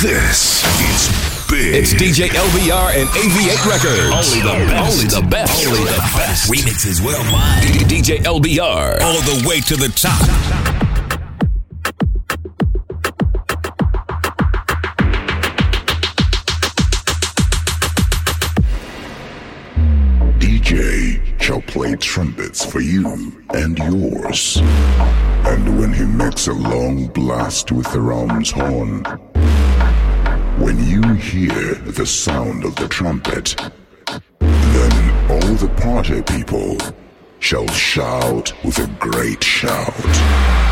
This is big. It's DJ LBR and AV8 Records. Only the best. Only the best. Only the best. Remixes well mine. DJ LBR. All the way to the top. DJ shall play trumpets for you and yours. And when he makes a long blast with the ram's horn, when you hear the sound of the trumpet, then all the party people shall shout with a great shout.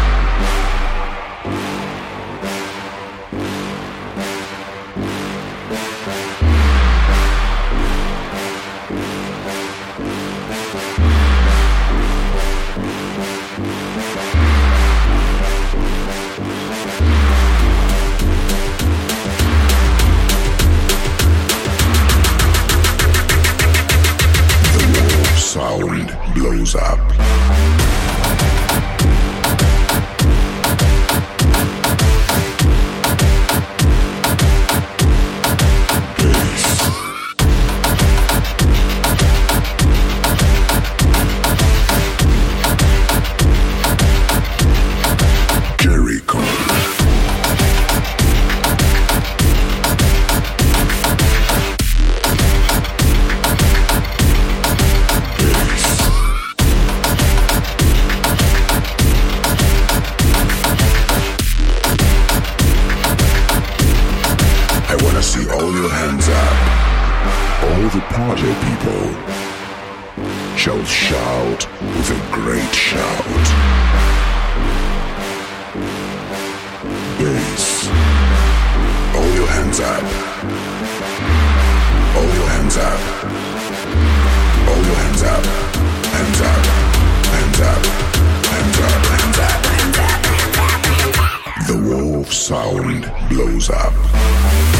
Shout with a great shout. Bass. All your hands up. All your hands up. All your hands up. Hands up. Hands up. Hands up. Hands up. Hands up. The wolf sound blows up.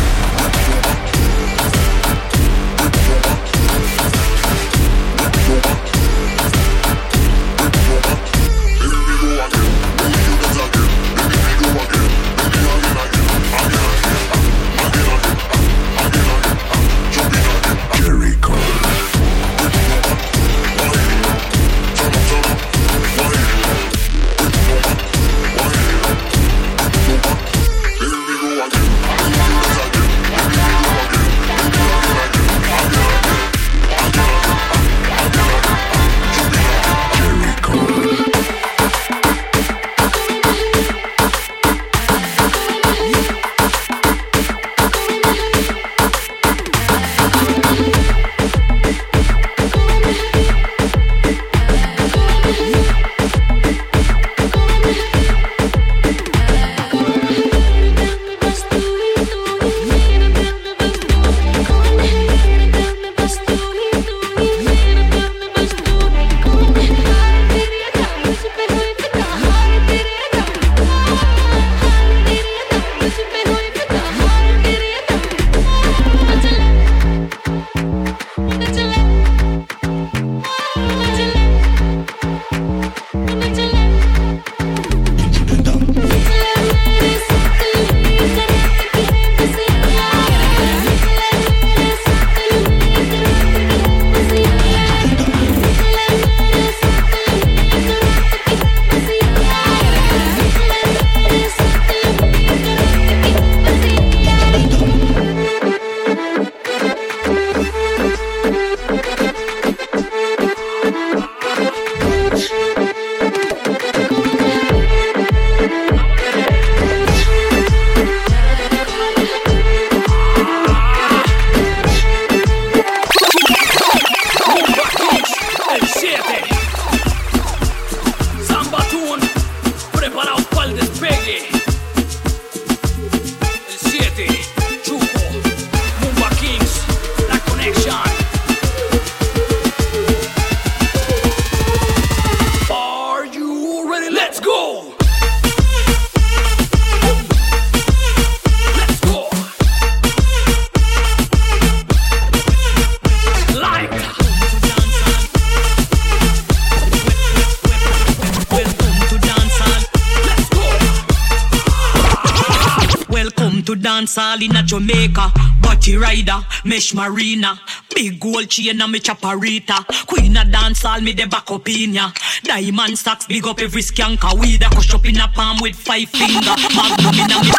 Mesh marina. Big gold chain on me chaparita. Queen of dance all me the back up in ya. Diamond stocks big up every skanker. Weed a cush up in a palm with five finger. Magnum in a me.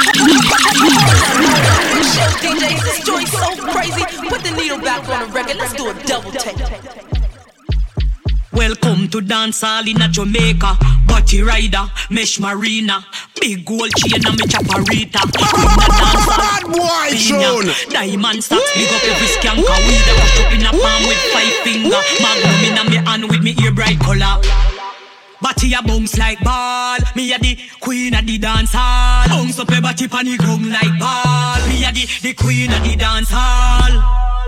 DJs, this joint's so crazy. Put the needle back on the record. Let's do a double take. Welcome to dance all in a Jamaica. Body rider, mesh marina. Big gold chain on me chaparita. Bad boy tune. Diamond stocks big up every skanker. Weed a push up in a palm with five finger. Magnum in a me hand with me ear bright color. Body a bounce like ball. Me a the queen of the dance hall. Bounce up your body pon the ground like ball. Me a the the queen of the dance hall.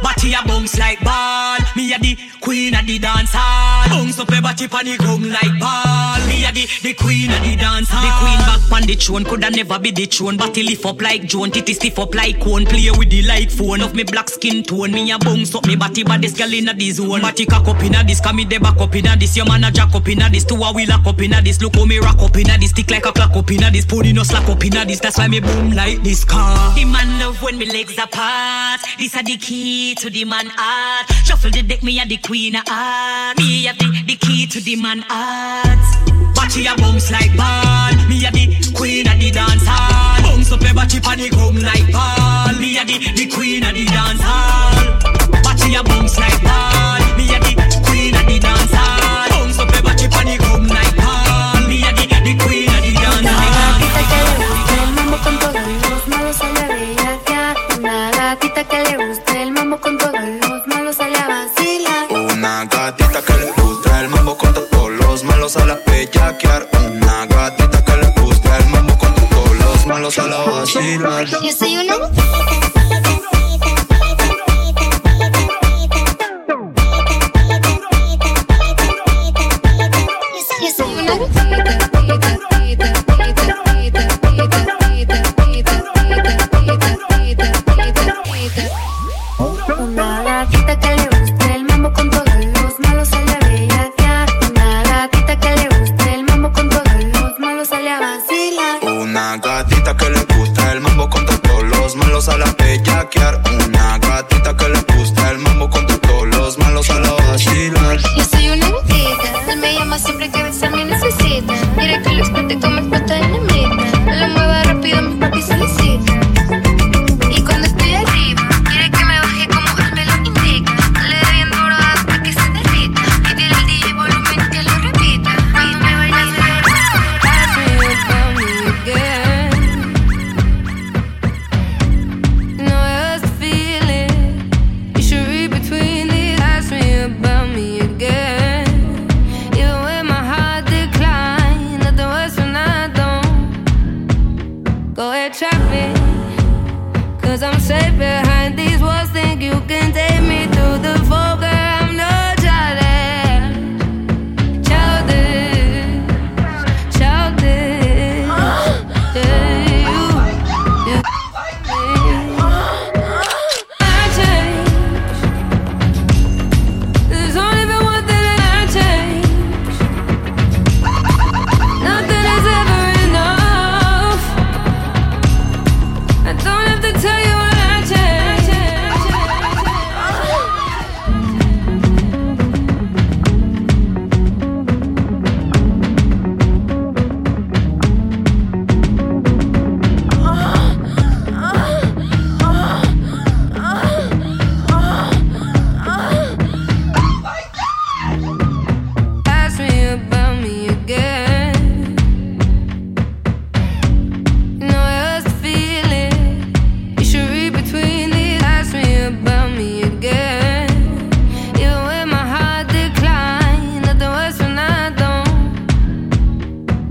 Body a bounce like ball. Me a the queen of the dance hall. Bounce up your body pon the ground like ball. Me a the the queen of the dance hall. The queen back pon the throne coulda never be the throne. Body lift up like Joan, titty stiff up like cone. Play with the light phone of me black skin tone. Me a bounce up me body, but this girl inna the zone. Body cock up inna this, come me the back up inna this. Your man a jack up inna this, two a wheel lock up inna this. Look how me rock up inna this, stick like a clock up inna this. Pony no slack up inna this. That's why me boom like this car. The man love when me legs apart. This a the key to the man heart. Shuffle the deck, me a the queen of heart. Me a the the key to the man heart. Body a bounce like ball. Me a the queen of the dance hall. Bounce up your body pon the ground like ball. Me a the the queen of the dance hall. Body a bounce like ball. Me a the queen of the dance hall. Bounce up your body pon the ground like ball. Me a the the queen of the dance hall. El mambo con los malos sale a. Una gatita que le gusta el mambo con malos a la bellaquear. Una gatita que le gusta el mambo con todos los malos a la vacilar. Yo soy una bellaquear.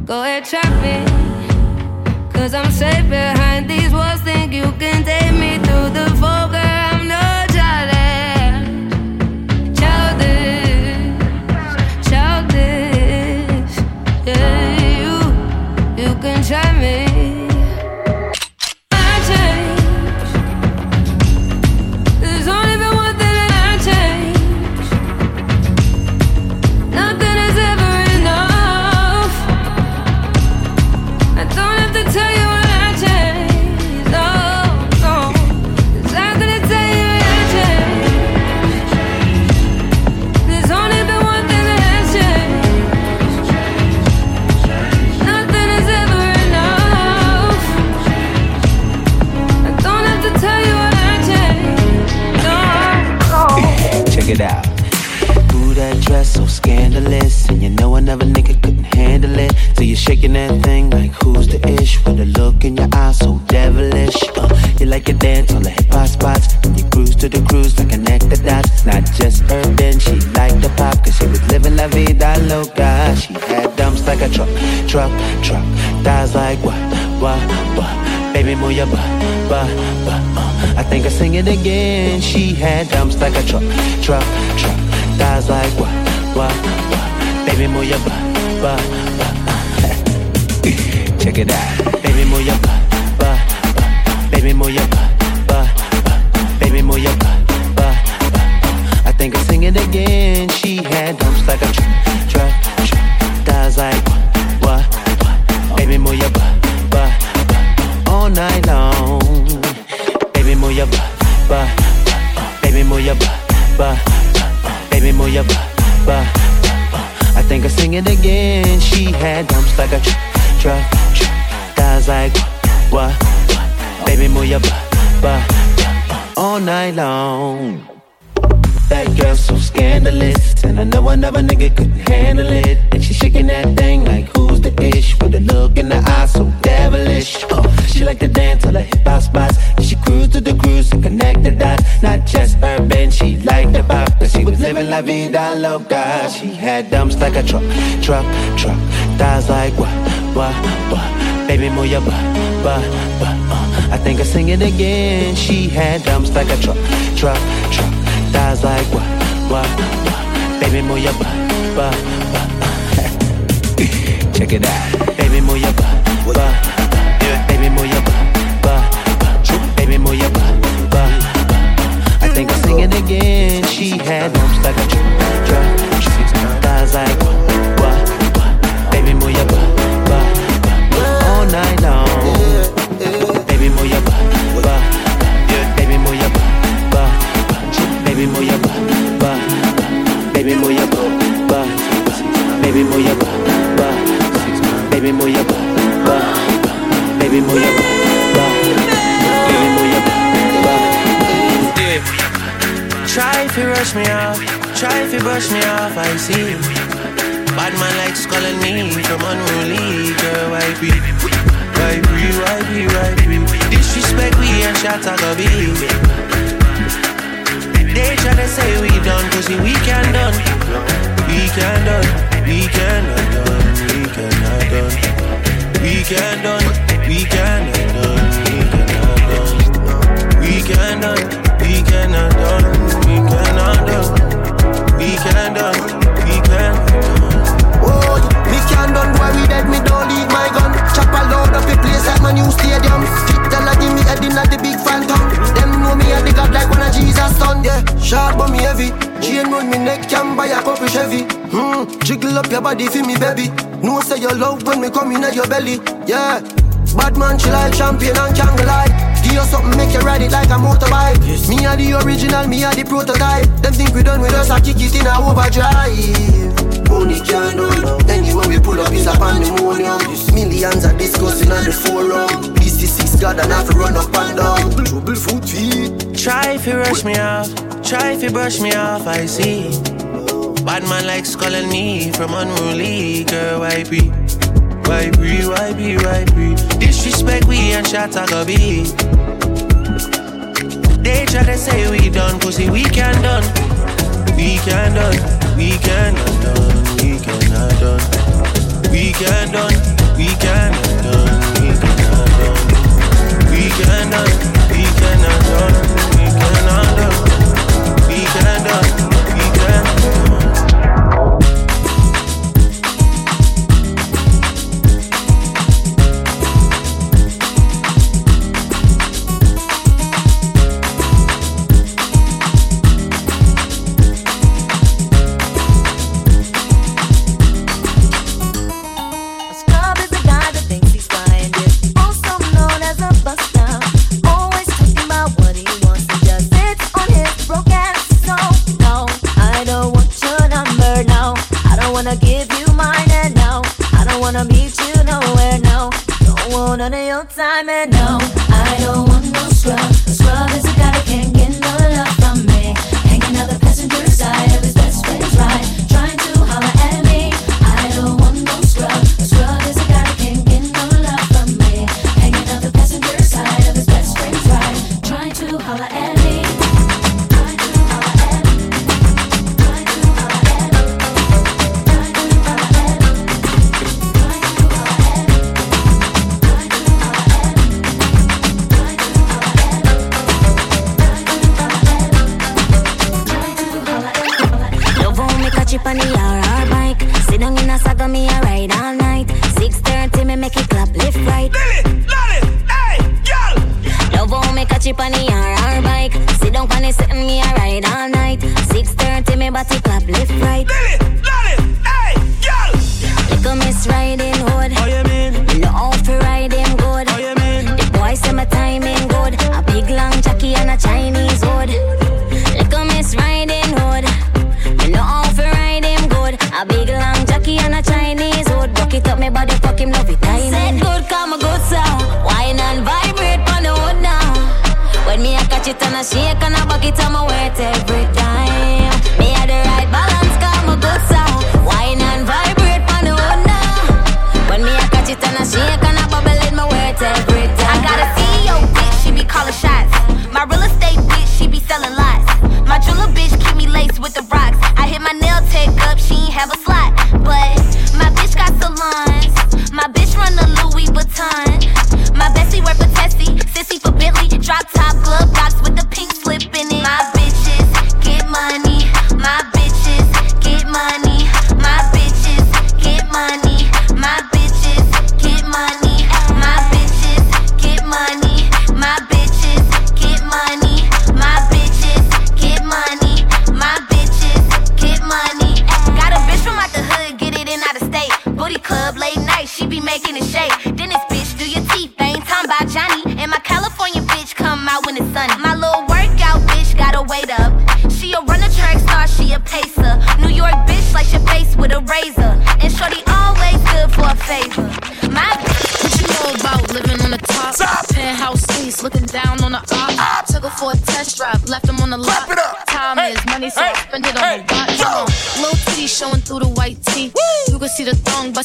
Go ahead, trap me. Cause I'm safe behind these walls. Think you can take me through the fog. Shaking that thing like who's the ish? With a look in your eyes so devilish. Uh, you like to dance on the hip hop spots. You cruise to the cruise like connect the dots. Not just urban, she liked the pop. Cause she was living la vida loca. She had dumps like a truck, truck, truck. Thighs like what, what, what. Baby, move your butt, butt, butt. Uh, I think I sing it again. She had dumps like a truck, truck, truck. Thighs like what, what, what. Baby, move your butt, butt, butt. Check it out. Baby, move your butt, butt, butt. Baby, move your butt, butt, butt. Baby, move your butt, butt, butt. I think I'll sing it again. She had dumps like a truck, truck, truck. Thighs like what, what, what. Baby, move your butt, butt, butt. All night long. Baby, move your butt, butt, butt. Baby, move your butt, butt, butt. Baby, move your butt, butt. I think I'll sing it again. She had dumps like a truck, Long. That girl so scandalous And I know another nigga couldn't handle it. And she shaking that thing like who's the ish? With a look in the eye so devilish. Uh, She like to dance all the hip hop spots. And She cruise to the cruise and connect the dots. Not just urban, she like the pop Cause she was living la vida loca. She had dumps like a truck, truck, truck. Thighs like what, what, what Baby move your butt, butt, butt uh, I think I sing it again. She had dumps like a truck, truck, truck. Thighs like what, what, what Baby move your butt, butt, butt uh. Check it out. Baby move your butt, butt, butt Baby move your butt, butt, butt Baby move your butt, butt, butt I think I sing it again. She had dumps like a truck, truck, truck. Thighs like what night long. Baby, move your butt, butt, yeah. Baby, move your butt, butt. Baby, move your butt, butt, butt. Baby, move your butt, butt, butt. Baby, move your butt, butt, butt. Baby, move your butt, butt, butt. Baby, move your butt, butt, butt. Baby, move your butt, butt, butt. Try if you rush me off, try if you brush me off. I see you. Bad man likes calling me from unruly girl, I be why be, why be, why be? Disrespect we and shot a go be. They try to say we done, cause we can done. We can done, we cannot done, we cannot done. We can done, up your body for me, baby. No say your love when me come in at your belly. Yeah, bad man, she like champion and can't lie. Give you something, make you ride it like a motorbike. Me are the original, me are the prototype. Them think we done with us, I kick it in a overdrive. Money can't done. Anywhere we pull up is a pandemonium. Millions are discussing on the forum. This is six God and have to run up and down. Trouble foot feet. Try if you rush me off, try if you brush me off, I see. Bad man likes calling me from unruly, girl, why be? Why be, why be, why be? Disrespect we and shot a go be. They try to say we done, pussy, we can done. We can done, we cannot done, we cannot done. We can done, we cannot done, we cannot done. We can done, we cannot done, we cannot done. We can done, gonna your time and no.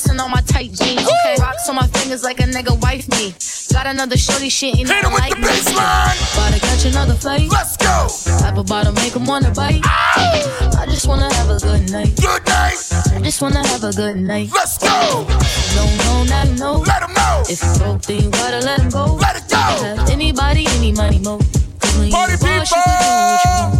The on my tight jeans. Okay. Rocks on my fingers like a nigga wife me. Got another shorty shit ain't nothing like me. About to catch another flight. Let's go. Apple bottom make him wanna bite. I just wanna have a good night. Good night. I just wanna have a good night. Let's go. Know, now you know. Let him know. If you broke, then you gotta let him go. Let it go. Have anybody, any money, mo. Party you boss, you can do what.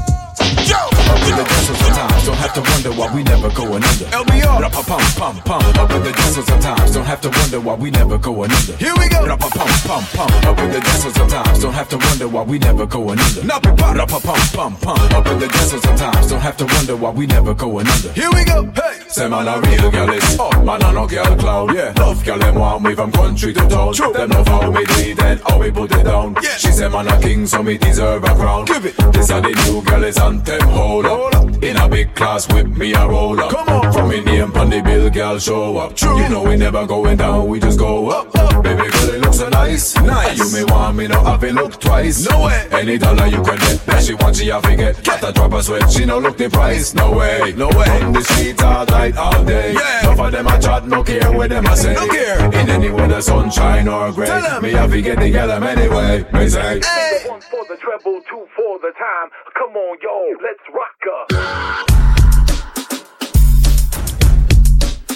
Yo. Up in the desert sometimes, don't have to wonder why we never going under. LBR. Rapa pum pum pum. Up in the desert sometimes, don't have to wonder why we never going under. Here we go. Rapa pum pum pum. Up in the desert sometimes, don't have to wonder why we never going under. Be pop. Rapa pum pum pum. Up in the desert sometimes, don't have to wonder why we never going under. Here we go. Hey. Say man a real gal is oh man a no girl clown Yeah. Love gal them want me from country to town True. Them love how me do it and how we put it down Yeah. She say man a king so me deserve a crown Give it. This a the new girl is anthem hold Hold up up. In a big class with me a roll up Come on. From me name on the bill girl show up True. You know we never going down we just go up, up. Baby girl it looks so nice Nice. You may want me no have it look twice No way. Any dollar you can get that she want she have to get Got a drop a sweat she no look the price No way No way. On the street all night all day Yeah. Enough of them a chat, no care what them a say. No care. In any weather, sunshine or gray. Tell 'em. Me have to get the yell 'em anyway. Me say. Hey. One for the treble, two for the time. Come on, yo, let's rock her.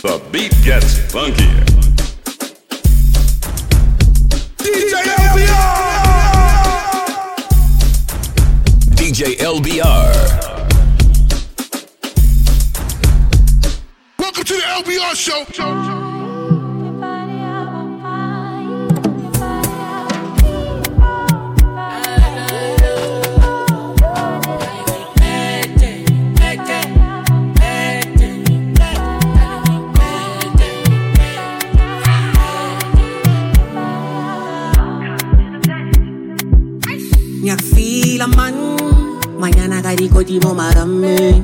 The beat gets funkier. DJ LBR. DJ LBR. Welcome to the LBR show. kila man mañana karikotimo marame.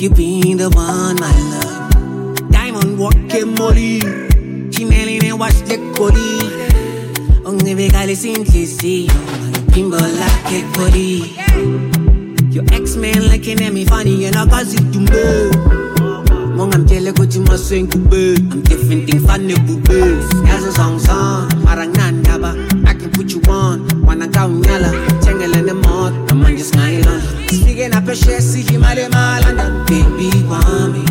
You been the one my love. Diamond wake moli chimelene wash the koli ongibekale sintliziyo ngipimbo lakhe koli your ex-man looking at me funny and I got it to me. Mongamtshele kuthi masengikube i'm different thing fane bube yazo song song mara nginandaba what you want. Wanna go man just smiling mot, amanye smilan. Spige na peshe siji male a baby wami.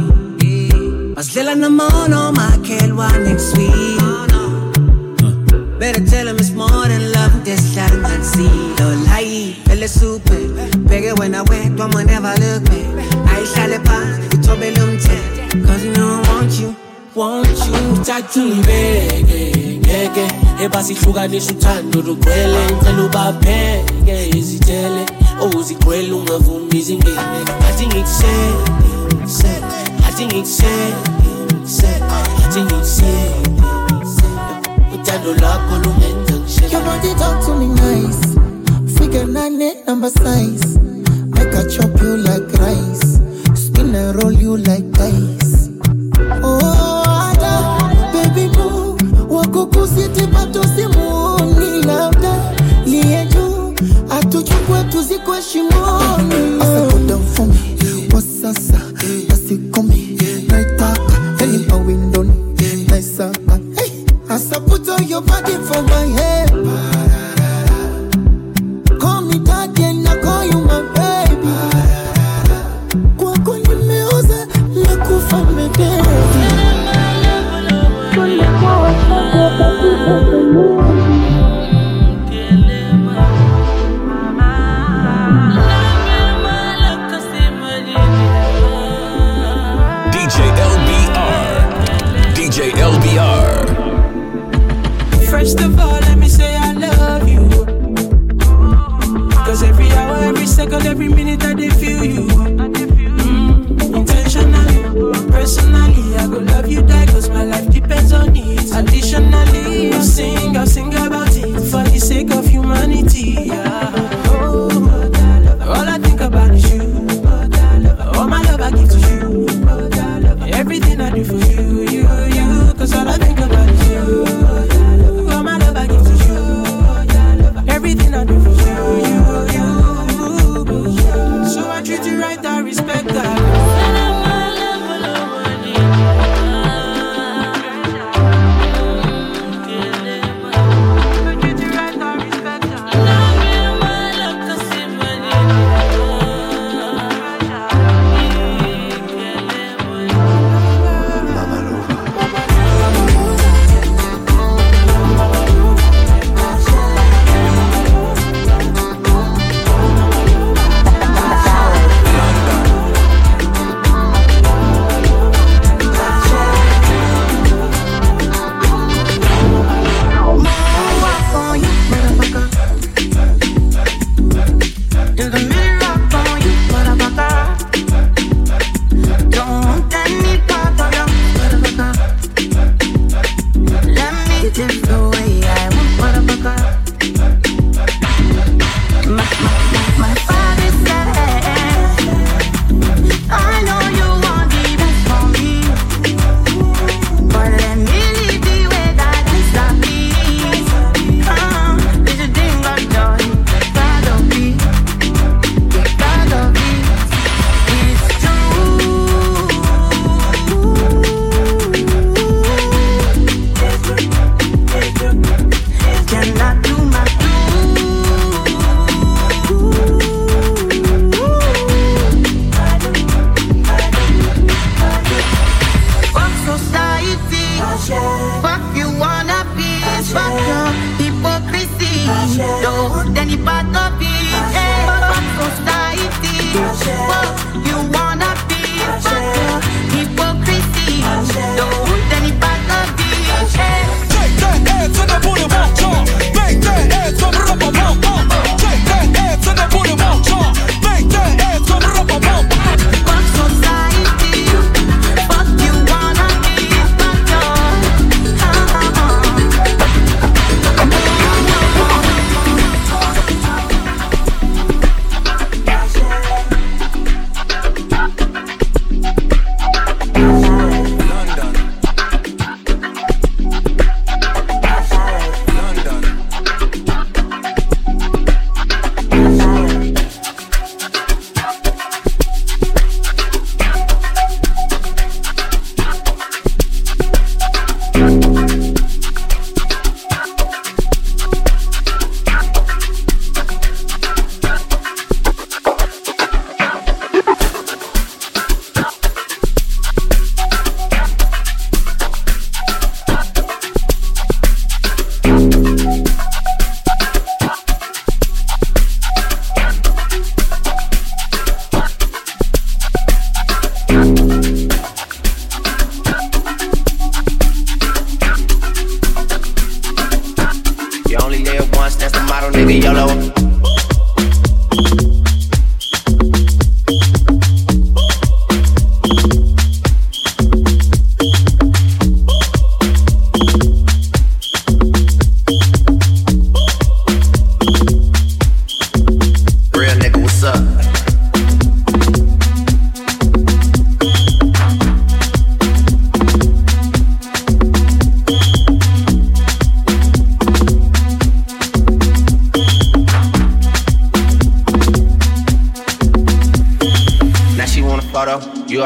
Paslela na mono makelwa next week. Better tell him it's more than love this time I see the light. it's super, pegue when I went, mama never look back. I shall pass, you told me Cause you know I want you, want you, tattoo me, baby, yeah, yeah ebasihlukanisa uthando lugcwele ngicela ubapheke izitele owuzigqwele ungavumi izingene. Athi ngikusele athi ngikusele athi ngikusele uthando lwakho lungenza ngishele your body talk to me nice. Figure nane number size. Make i chop you like rice. Spin and roll you like dice Usitipato simuoni, labda liye juu atuchukue tuzikwe shimoni. Sasa muda wa sasa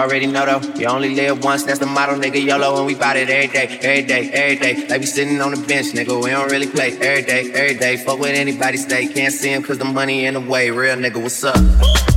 already know though. You only live once, that's the motto, nigga. YOLO, and we bout it every day, every day, every day. Like we sitting on the bench, nigga. We don't really play every day, every day. Fuck with anybody, stay. Can't see him cause the money in the way. Real nigga, what's up?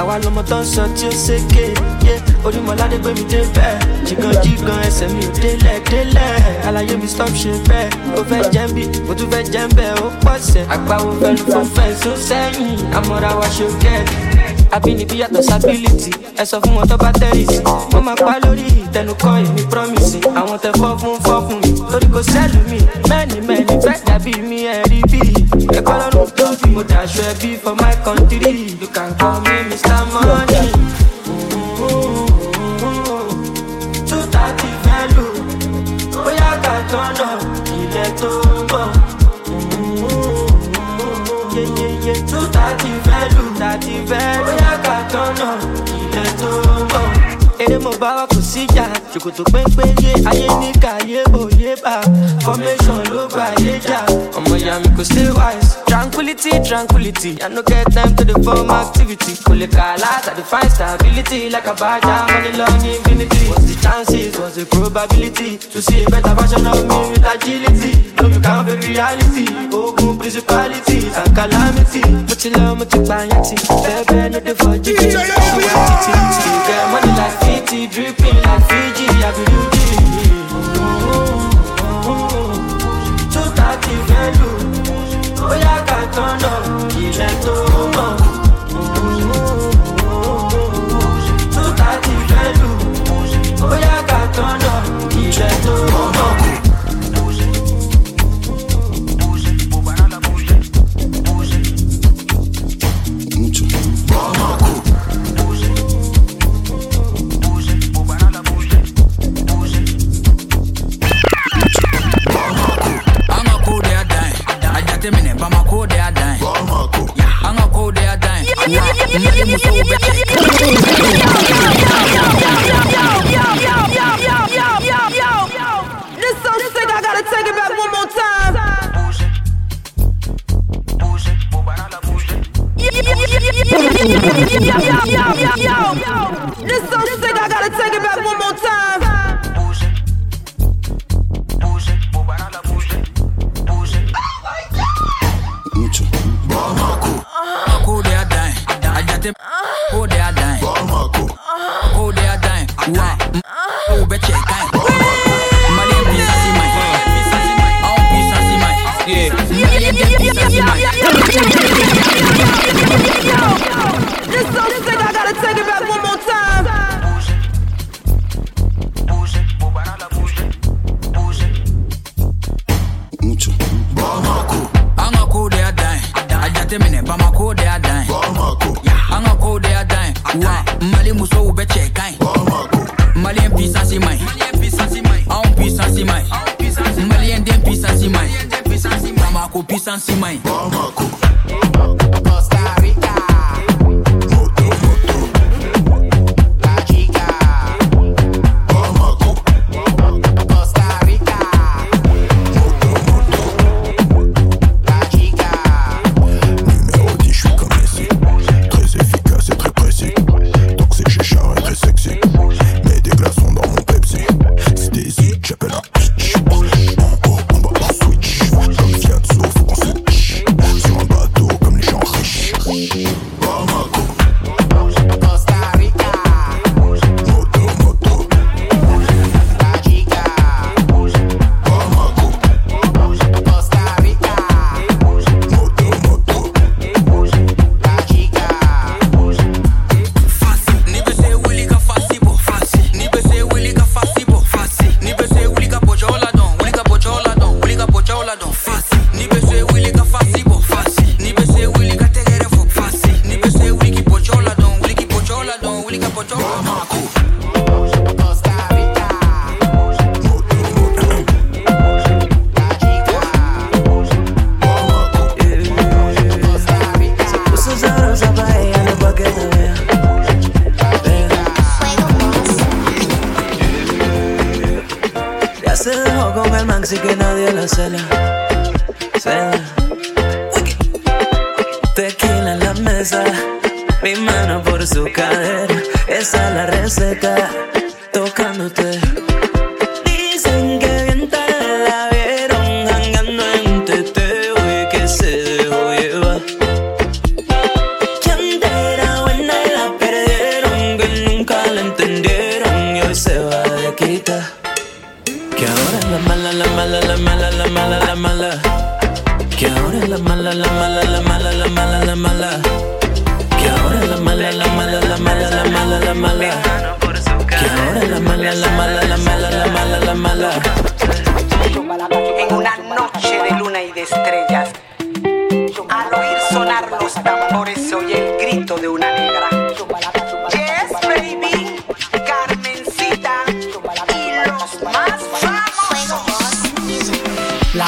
Àwa lọmọ tó ń sọ tí ó ṣèké yé orímọ̀ládé gbé mi dé bẹ́ẹ̀. Jìgàn jìgàn ẹsẹ̀ mi ò délẹ̀ délẹ̀. Àlàyé mi stop ṣe bẹ́ẹ̀. Ó fẹ́ jẹ́ bí mo tún fẹ́ jẹ́ bẹ́ẹ̀. Ó pọ̀ sẹ́ àgbáwo fẹ́ lu fún fẹ́ sún sẹ́yìn. Àmọ́ra wa ṣe gẹ́ẹ̀dì àbínibí yàtọ̀ sábìlìtì ẹ sọ fún wọn tó bá tẹ́rìsì wọ́n máa pa lórí ìtẹnukọ́ èmi promise. Àwọn tẹ fọ́ fún fọ́ fún mi. Torí kò sẹ́lù mi mẹ́ni mẹ́ni fẹ́ dàbí mi ẹ̀rí bí. Ẹ̀kọ́ lọ́rùn tó bí. Mo dàṣọ ẹbí for my country. You can call me mr money. two thirty lù. Bóyá ká tọ́nà ilẹ̀ tó ń. Eré mo bá wa kò síjà ṣòkòtò péńpé yé ayé ní káyé òye bá. Formation ló bá yé jà. Ọmọ ìyá mi kò stay wise. tranquility tranquility. I no get time to dey form activity. Kò lè kà láti i find stability like abaja money long infinity. What's the chances? What's the probability? To see a better version of me with agility. No you can't reality. Ogun principalities and calamity. Mo ti lọ mo ti pààyàn tí bẹ́ẹ̀ bẹ́ẹ̀ no dey for jíjí ìwé títí still get money like fifty dripping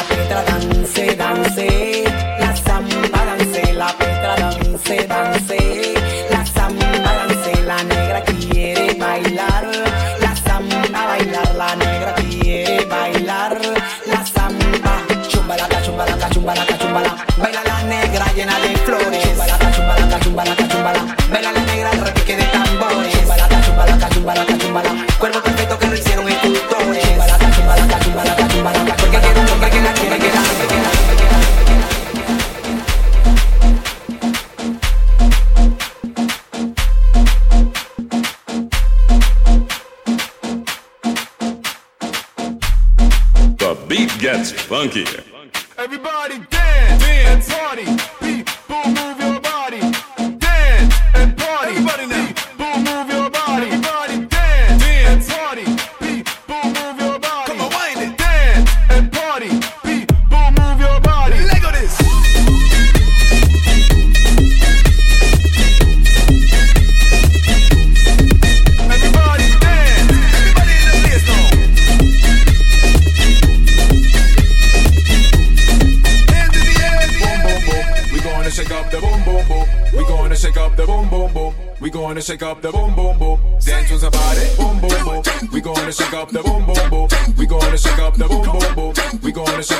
para que dance, la dance.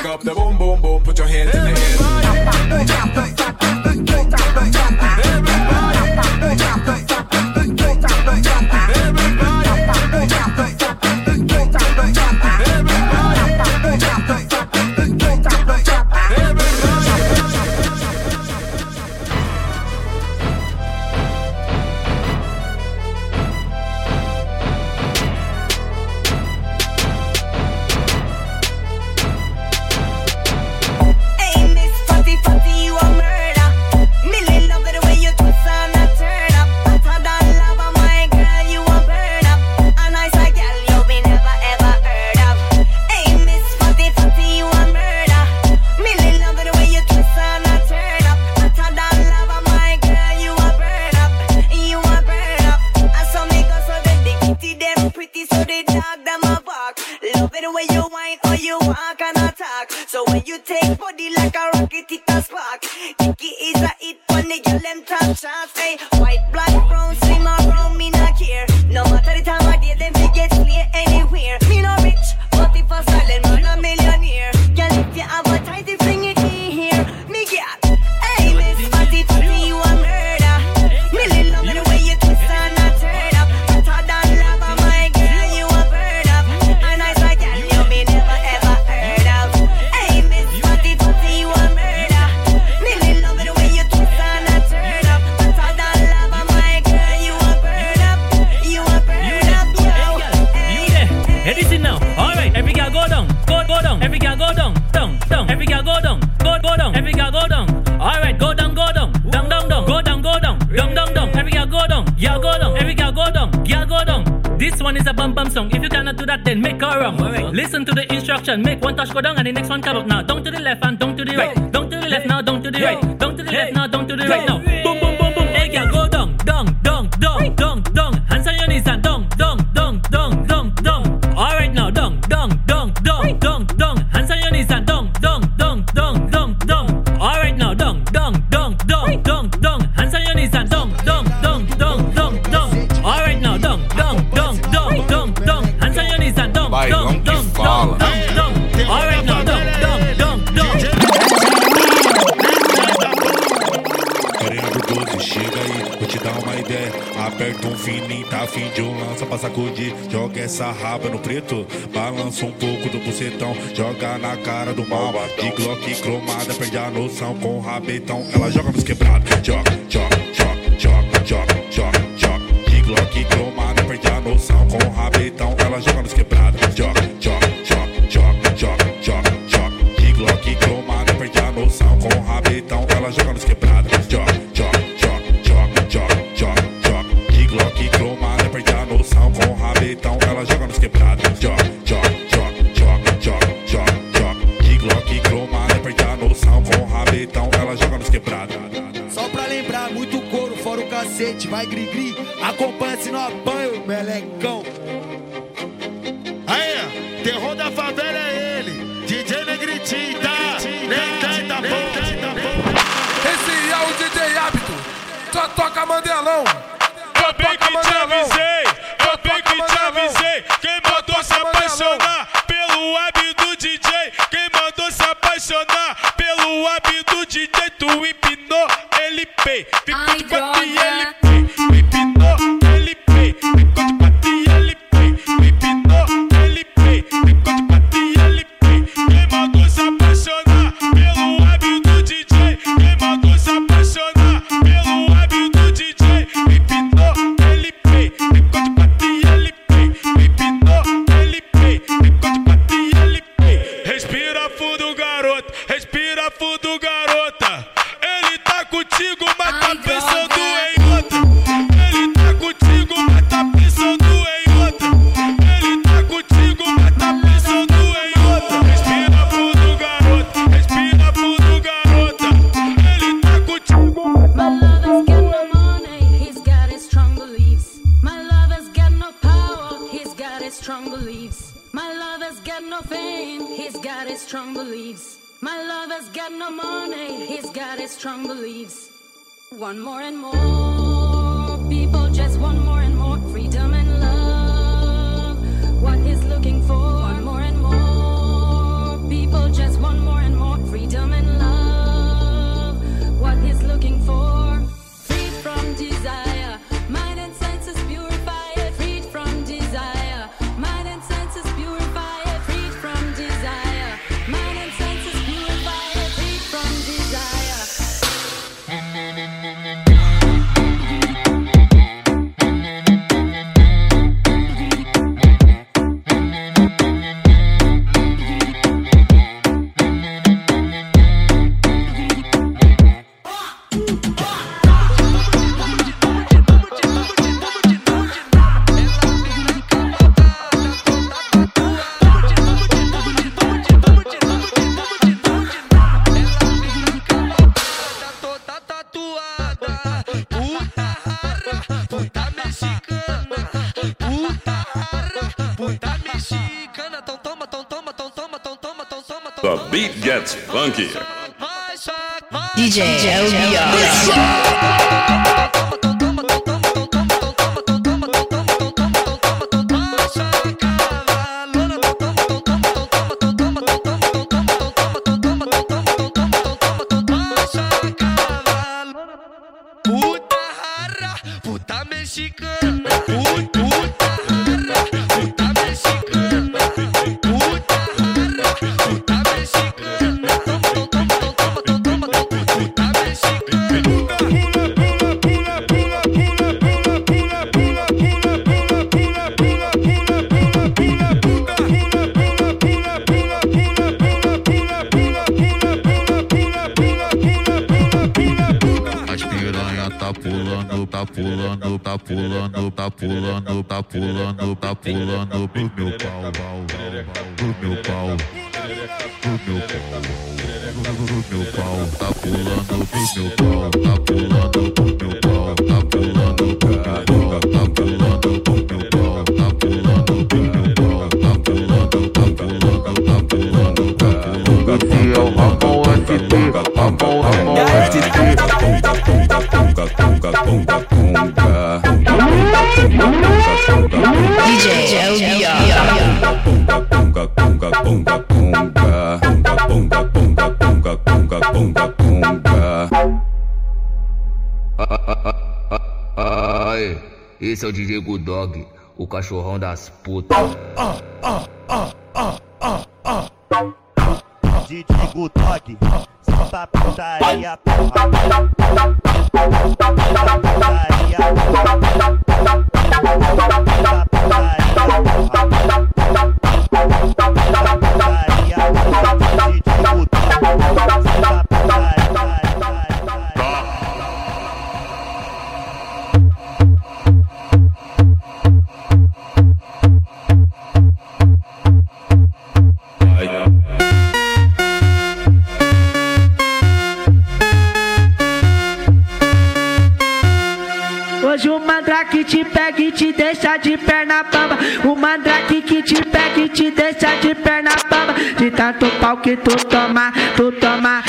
up the Tá afim de um lança pra sacudir, joga essa raba no preto. Balança um pouco do bucetão, joga na cara do mal. De Glock cromada, perde a noção com o rabetão. Ela joga nos quebrados, joga, joga. the beat gets funkier. DJ, DJ no, no, no, cachorrão das putas. Né? Deixa de perna bamba. O mandrake que te pega e te deixa de perna bamba. De tanto pau que tu toma, tu toma,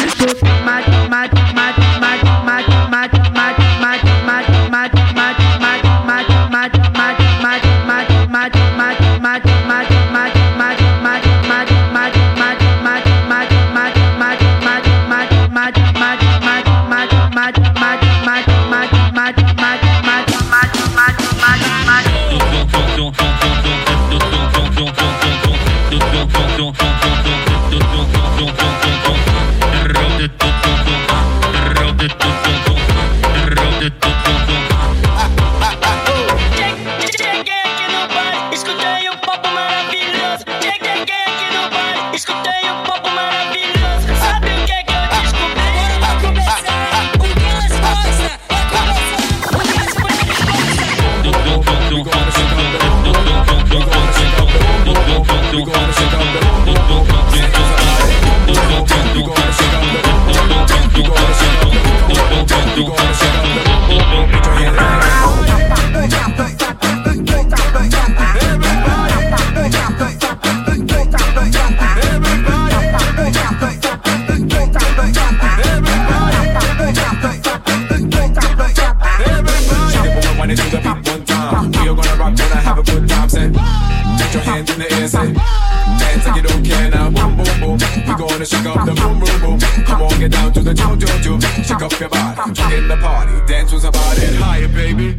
join in the party. Dance was about it. Higher, baby.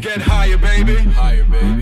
Get higher, baby. Higher, baby.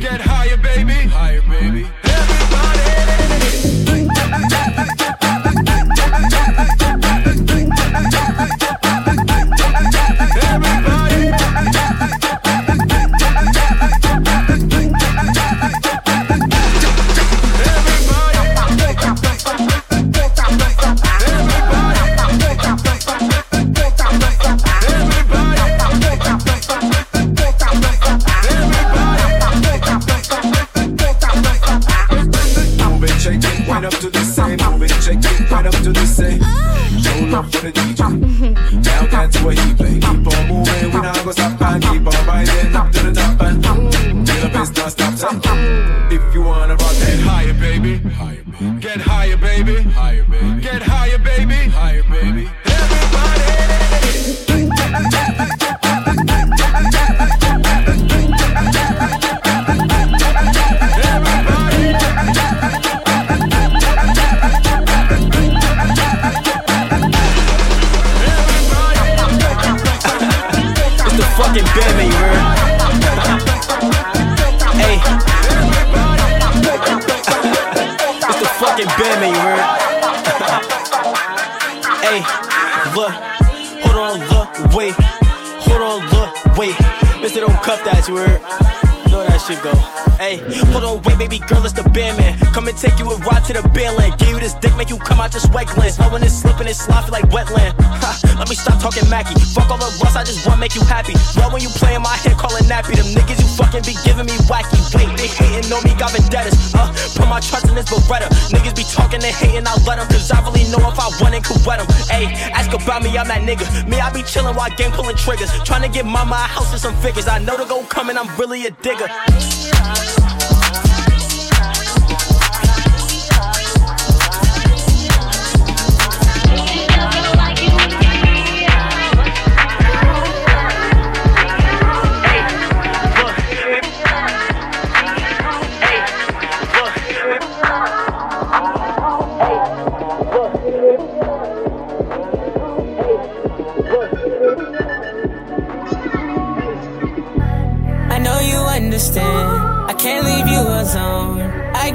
That go. Hey, hold on, wait, baby girl, it's the Batman. Come and take you a ride to the Bandland. Give you this dick, make you come out just wet. Now when it's slipping, it's sloppy like wetland. Ha, let me stop talking Mackie. Fuck all the rust, I just wanna make you happy. Love when you play in my head, call it nappy. Them niggas you fucking be giving me wacky. Wait, they hating on me, got vendettas. Uh, put my trust in this Beretta. Niggas be talking and hating, I let them. Cause I really know if I want it, could wet them. Ayy, ask about me, I'm that nigga. Me, I be chillin' while game pulling triggers. Trying to get mama a house and some figures. I know the go coming, I'm really a digger.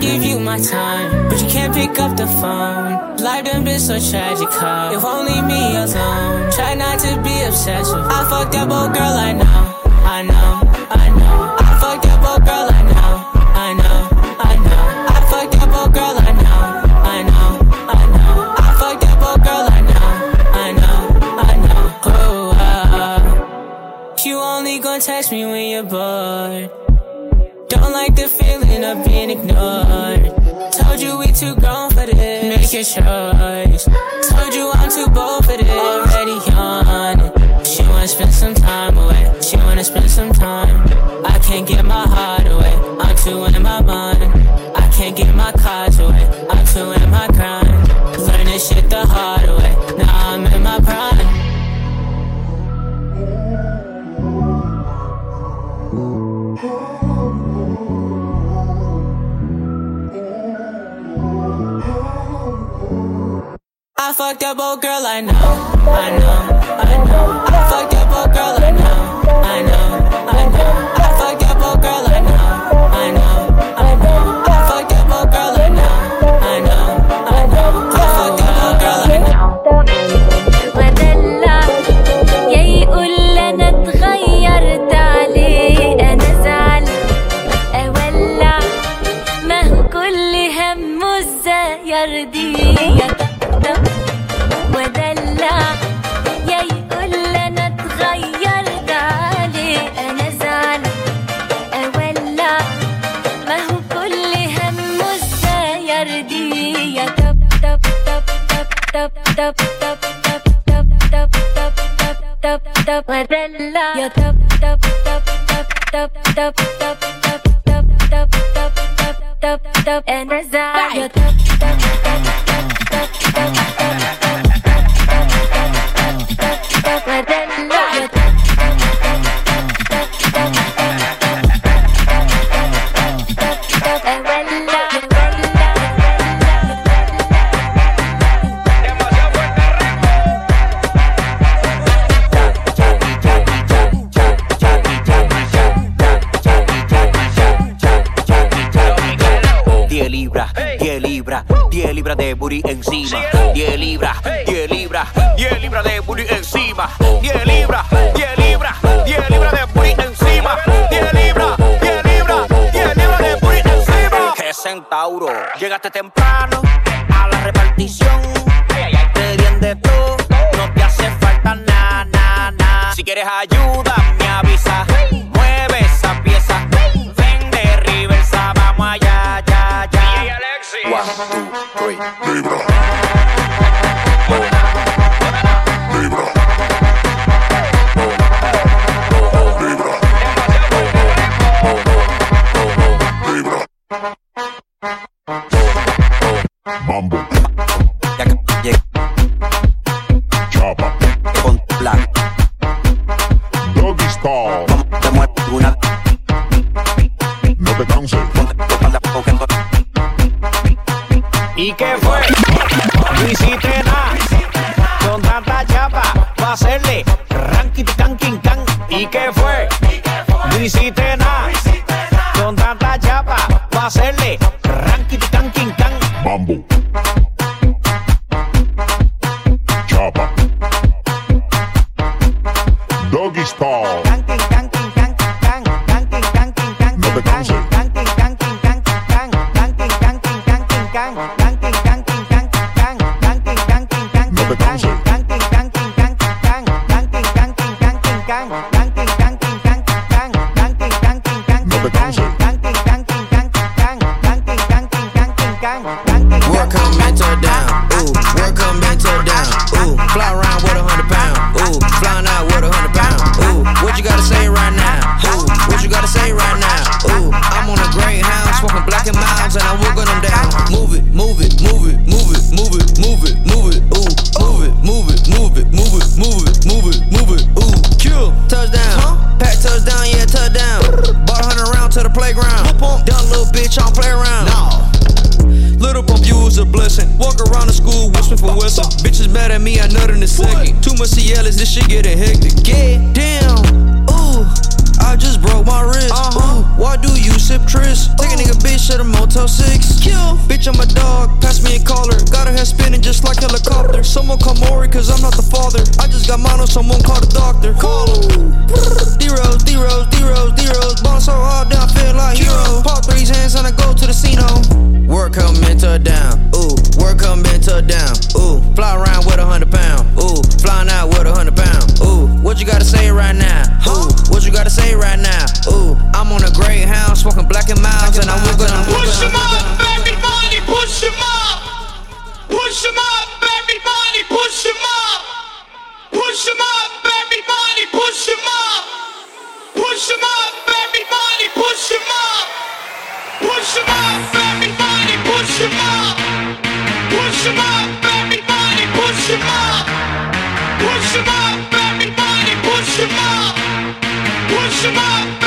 Give you my time, but you can't pick up the phone. Life done been so tragic, huh? If only me alone. Try not to be obsessive. I fucked that old girl, I know, I know, I know. I fucked that old girl, I know, I know, I know. I fucked that old girl, I know, I know, I know. I fucked that old girl, I know, I know, I know. Oh, uh, you only gon' text me when you're bored. Told you we too grown for this. Make your choice. Told you I'm too bold for this. Already on it. She wanna spend some time away. She wanna spend some time. I can't get my heart away. I'm too in my mind. I can't get my cards away. I'm too in my grind. Learn this shit the hard Girl, I know, I know, I know. I fucked centauro, llegaste temprano a la repartición. Te bien de todo, no te hace falta nada, nada, nada. Si quieres ayuda, me avisa. Mueve esa pieza. Ven de reversa, vamos allá, ya, ya. One, two, three. Libra. Mambo. Chapa. Con black. Doggy style. Te mueves una. No te canses. ¿Y qué fue? No hiciste nada. Con tanta chapa, va a hacerle ranking, canking, can. ¿Y qué fue? No hiciste nada. Con tanta chapa, va a hacerle playground. Done little bitch, I don't play around. No. Little pump, you was a blessing. Walk around the school, whispering for Wilson. Bitches mad at me, I nut in a second. Too much Cialis, this shit getting hectic. Get down, ooh. I just broke my wrist. Ooh, why do you sip Tris? Take a nigga bitch at a Motel 6. Kill. Bitch, I'm a dog. Pass me a collar. Got her head spinning just like helicopter. Someone call Maury, cause I'm not the father. I just got mono, someone call the doctor. Call him. D-Rose, D-Rose, D-Rose, D-Rose. Ball so hard, now I feel like hero. Pop three Xans and I go to the casino. Work her mental down. Ooh, work her mental down. Ooh, fly around with a hundred pound. Ooh, flying out with a hundred pound. Ooh, what you gotta say right now? Ooh, what you gotta say right now? Ooh, I'm on a greyhound, smoking Black and Milds, and I'm wiggling. Push them up, baby money, push them up. Push them up, baby money, push them up. Push them up, baby money, push them up. Push them up, baby money, push them up. Push them up, everybody up, push him up. Push up, everybody, push him up. Push up.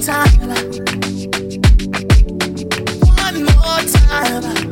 Time. One more time.